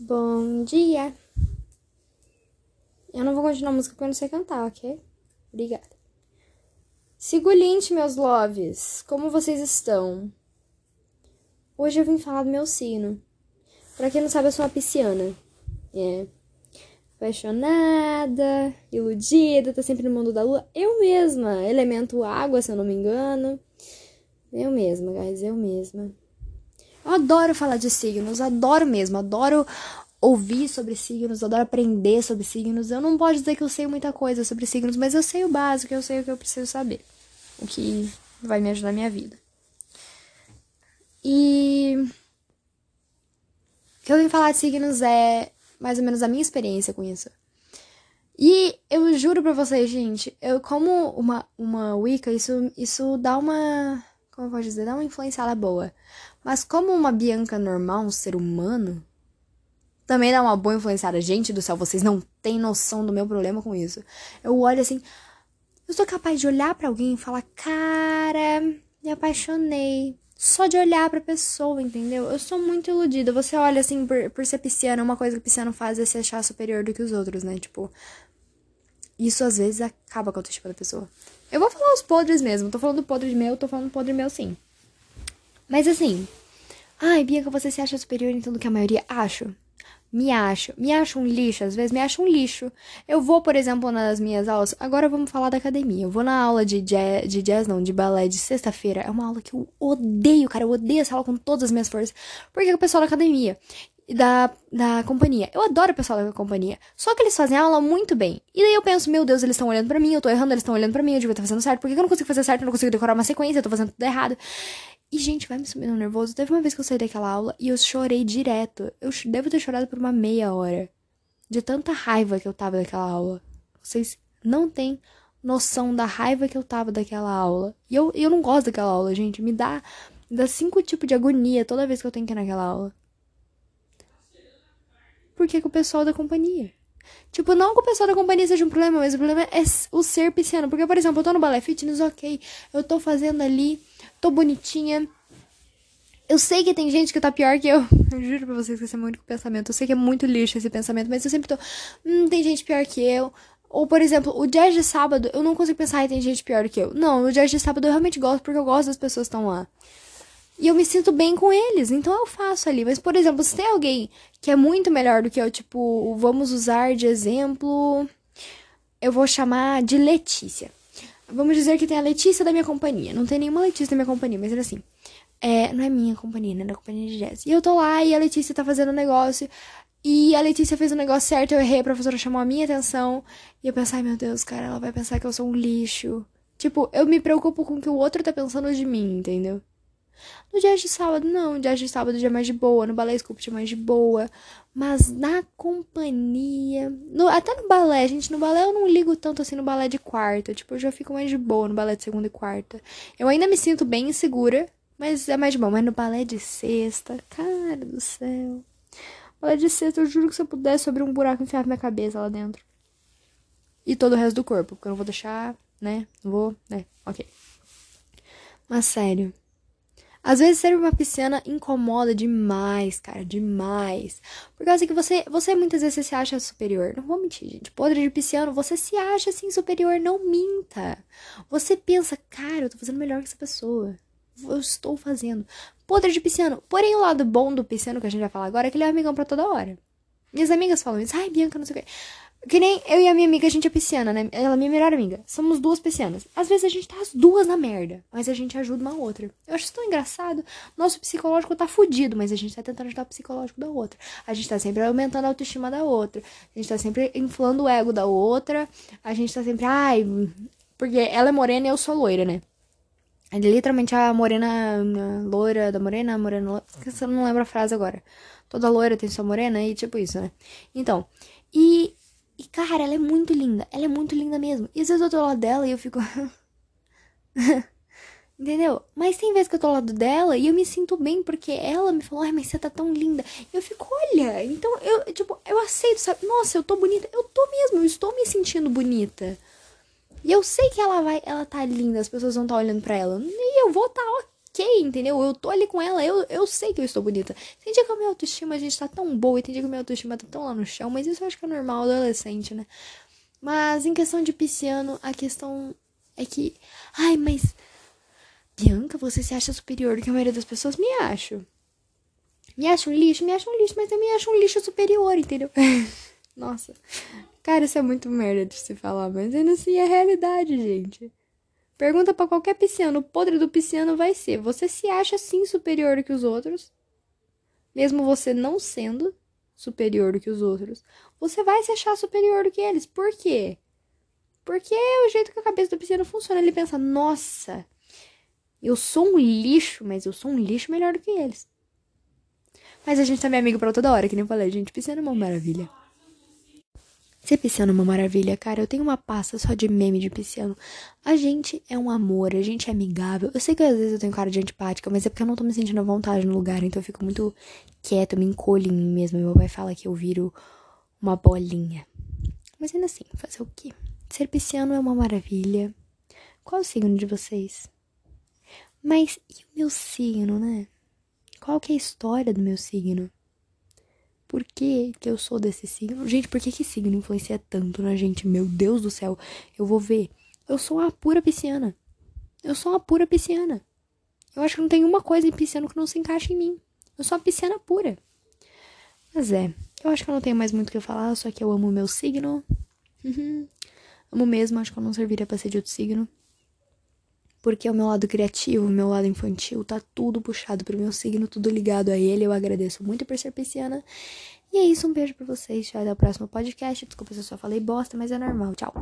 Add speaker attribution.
Speaker 1: Bom dia. Eu não vou continuar a música porque eu não sei cantar, ok? Obrigada. Seguinte, meus loves, como vocês estão? Hoje eu vim falar do meu signo. Pra quem não sabe, eu sou uma pisciana. É. Apaixonada, iludida, tá sempre no mundo da lua. Eu mesma, elemento água, se eu não me engano. Eu mesma, guys, eu mesma. Eu adoro falar de signos, adoro mesmo, adoro ouvir sobre signos, adoro aprender sobre signos. Eu não posso dizer que eu sei muita coisa sobre signos, mas eu sei o básico, eu sei o que eu preciso saber. O que vai me ajudar na minha vida. E o que eu vim falar de signos é mais ou menos a minha experiência com isso. E eu juro pra vocês, gente, eu como uma, uma Wicca, isso, isso dá uma. Como eu posso dizer? Dá uma influenciada boa. Mas como uma Bianca normal, um ser humano, também dá uma boa influenciada. Gente do céu, vocês não têm noção do meu problema com isso. Eu olho assim, eu sou capaz de olhar para alguém e falar, cara, me apaixonei. Só de olhar pra pessoa, entendeu? Eu sou muito iludida. Você olha assim, por, por ser pisciana, uma coisa que pisciano faz é se achar superior do que os outros, né? Tipo, isso às vezes acaba com a autoestima da pessoa. Eu vou falar os podres mesmo. Tô falando podre meu, tô falando podre meu sim. Mas assim, ai, Bianca, você se acha superior em tudo que a maioria acho? Me acho. Me acho um lixo, às vezes me acho um lixo. Eu vou, por exemplo, nas minhas aulas. Agora vamos falar da academia. Eu vou na aula de jazz, de jazz não, de balé de sexta-feira. É uma aula que eu odeio, cara. Eu odeio essa aula com todas as minhas forças. Porque é o pessoal da academia da, da companhia. Eu adoro o pessoal da companhia. Só que eles fazem a aula muito bem. E daí eu penso, meu Deus, eles estão olhando para mim, eu tô errando, eles estão olhando para mim, eu devia estar fazendo certo. Por que eu não consigo fazer certo? Eu não consigo decorar uma sequência, eu tô fazendo tudo errado. E, gente, vai me subindo nervoso. Teve uma vez que eu saí daquela aula e eu chorei direto. Eu devo ter chorado por uma meia hora. De tanta raiva que eu tava daquela aula. Vocês não têm noção da raiva que eu tava daquela aula. E eu, eu não gosto daquela aula, gente. Me dá, me dá cinco tipos de agonia toda vez que eu tenho que ir naquela aula. Porque é com o pessoal da companhia. Tipo, não que o pessoal da companhia seja um problema, mas o problema é o ser pisciano. Porque, por exemplo, eu tô no balé fitness, ok. Eu tô fazendo ali tô bonitinha. Eu sei que tem gente que tá pior que eu. Eu juro pra vocês que esse é meu único pensamento. Eu sei que é muito lixo esse pensamento, mas eu sempre tô. Hum, tem gente pior que eu. Ou, por exemplo, o jazz de sábado, eu não consigo pensar em tem gente pior que eu. Não, o jazz de sábado eu realmente gosto porque eu gosto das pessoas que estão lá. E eu me sinto bem com eles, então eu faço ali. Mas, por exemplo, se tem alguém que é muito melhor do que eu, tipo, vamos usar de exemplo. Eu vou chamar de Letícia. Vamos dizer que tem a Letícia da minha companhia. Não tem nenhuma Letícia da minha companhia, mas era assim. É, não é minha companhia, né? Da companhia de jazz. E eu tô lá e a Letícia tá fazendo um negócio. E a Letícia fez o um negócio certo, eu errei, a professora chamou a minha atenção. E eu pensei, ai meu Deus, cara, ela vai pensar que eu sou um lixo. Tipo, eu me preocupo com o que o outro tá pensando de mim, entendeu? No dia de sábado, não. No dia de sábado já é mais de boa. No balé sculpt é mais de boa. Mas na companhia. No, até no balé, gente. No balé eu não ligo tanto assim no balé de quarta. Tipo, eu já fico mais de boa no balé de segunda e quarta. Eu ainda me sinto bem insegura. Mas é mais de boa. Mas no balé de sexta, cara do céu. Balé de sexta, eu juro que se eu pudesse abrir um buraco e enfiar minha cabeça lá dentro. E todo o resto do corpo. Porque eu não vou deixar, né? Não vou, né? Ok. Mas sério. Às vezes ser uma pisciana incomoda demais, cara, demais. Por causa que você, você muitas vezes se acha superior. Não vou mentir, gente. Podre de pisciano, você se acha assim superior, não minta. Você pensa, cara, eu tô fazendo melhor que essa pessoa. Eu estou fazendo. Podre de pisciano. Porém, o lado bom do pisciano que a gente vai falar agora é que ele é amigão pra toda hora. Minhas amigas falam isso. Ai, Bianca, não sei o quê. Que nem eu e a minha amiga, a gente é pisciana, né? Ela é minha melhor amiga. Somos duas piscianas. Às vezes a gente tá as duas na merda, mas a gente ajuda uma outra. Eu acho isso tão engraçado. Nosso psicológico tá fudido, mas a gente tá tentando ajudar o psicológico da outra. A gente tá sempre aumentando a autoestima da outra. A gente tá sempre inflando o ego da outra. A gente tá sempre, ai. Porque ela é morena e eu sou loira, né? É literalmente a morena, a loira da morena, a morena. Loira, eu não lembro a frase agora. Toda loira tem sua morena e tipo isso, né? Então. E e, cara, ela é muito linda. Ela é muito linda mesmo. E às vezes eu tô ao lado dela e eu fico. Entendeu? Mas tem vezes que eu tô ao lado dela e eu me sinto bem porque ela me falou, ai, mas você tá tão linda. E eu fico, olha, então eu, tipo, eu aceito, sabe? Nossa, eu tô bonita. Eu tô mesmo, eu estou me sentindo bonita. E eu sei que ela vai, ela tá linda, as pessoas vão estar tá olhando pra ela. E eu vou estar tá ok, entendeu? Eu tô ali com ela, eu, eu sei que eu estou bonita. Tem dia que a minha autoestima, a gente tá tão boa, e tem dia que a minha autoestima tá tão lá no chão, mas isso eu acho que é normal, adolescente, né? Mas em questão de pisciano, a questão é que. Ai, mas. Bianca, você se acha superior do que a maioria das pessoas? Me acho. Me acho um lixo? Me acho um lixo, mas também acho um lixo superior, entendeu? Nossa. Cara, isso é muito merda de se falar, mas ainda assim é realidade, gente. Pergunta para qualquer pisciano, o podre do pisciano vai ser: você se acha sim superior que os outros? Mesmo você não sendo superior do que os outros, você vai se achar superior do que eles. Por quê? Porque é o jeito que a cabeça do pisciano funciona. Ele pensa: nossa, eu sou um lixo, mas eu sou um lixo melhor do que eles. Mas a gente tá minha amiga pra toda hora, que nem eu falei, gente. Pisciano é uma maravilha. Ser pisciano é uma maravilha, cara. Eu tenho uma pasta só de meme de pisciano. A gente é um amor, a gente é amigável. Eu sei que às vezes eu tenho cara de antipática, mas é porque eu não tô me sentindo à vontade no lugar, então eu fico muito quieta, eu me encolho em mim mesma. Meu pai fala que eu viro uma bolinha. Mas ainda assim, fazer o quê? Ser pisciano é uma maravilha. Qual é o signo de vocês? Mas e o meu signo, né? Qual que é a história do meu signo? Por que, que eu sou desse signo? Gente, por que, que signo influencia tanto na gente? Meu Deus do céu, eu vou ver. Eu sou uma pura pisciana. Eu sou uma pura pisciana. Eu acho que não tem uma coisa em pisciano que não se encaixa em mim. Eu sou uma pisciana pura. Mas é, eu acho que eu não tenho mais muito o que falar, só que eu amo o meu signo. Uhum. Amo mesmo, acho que eu não serviria pra ser de outro signo. Porque o meu lado criativo, o meu lado infantil, tá tudo puxado pro meu signo, tudo ligado a ele. Eu agradeço muito por ser pisciana. E é isso, um beijo pra vocês. Até o próximo podcast. Desculpa se eu só falei bosta, mas é normal. Tchau.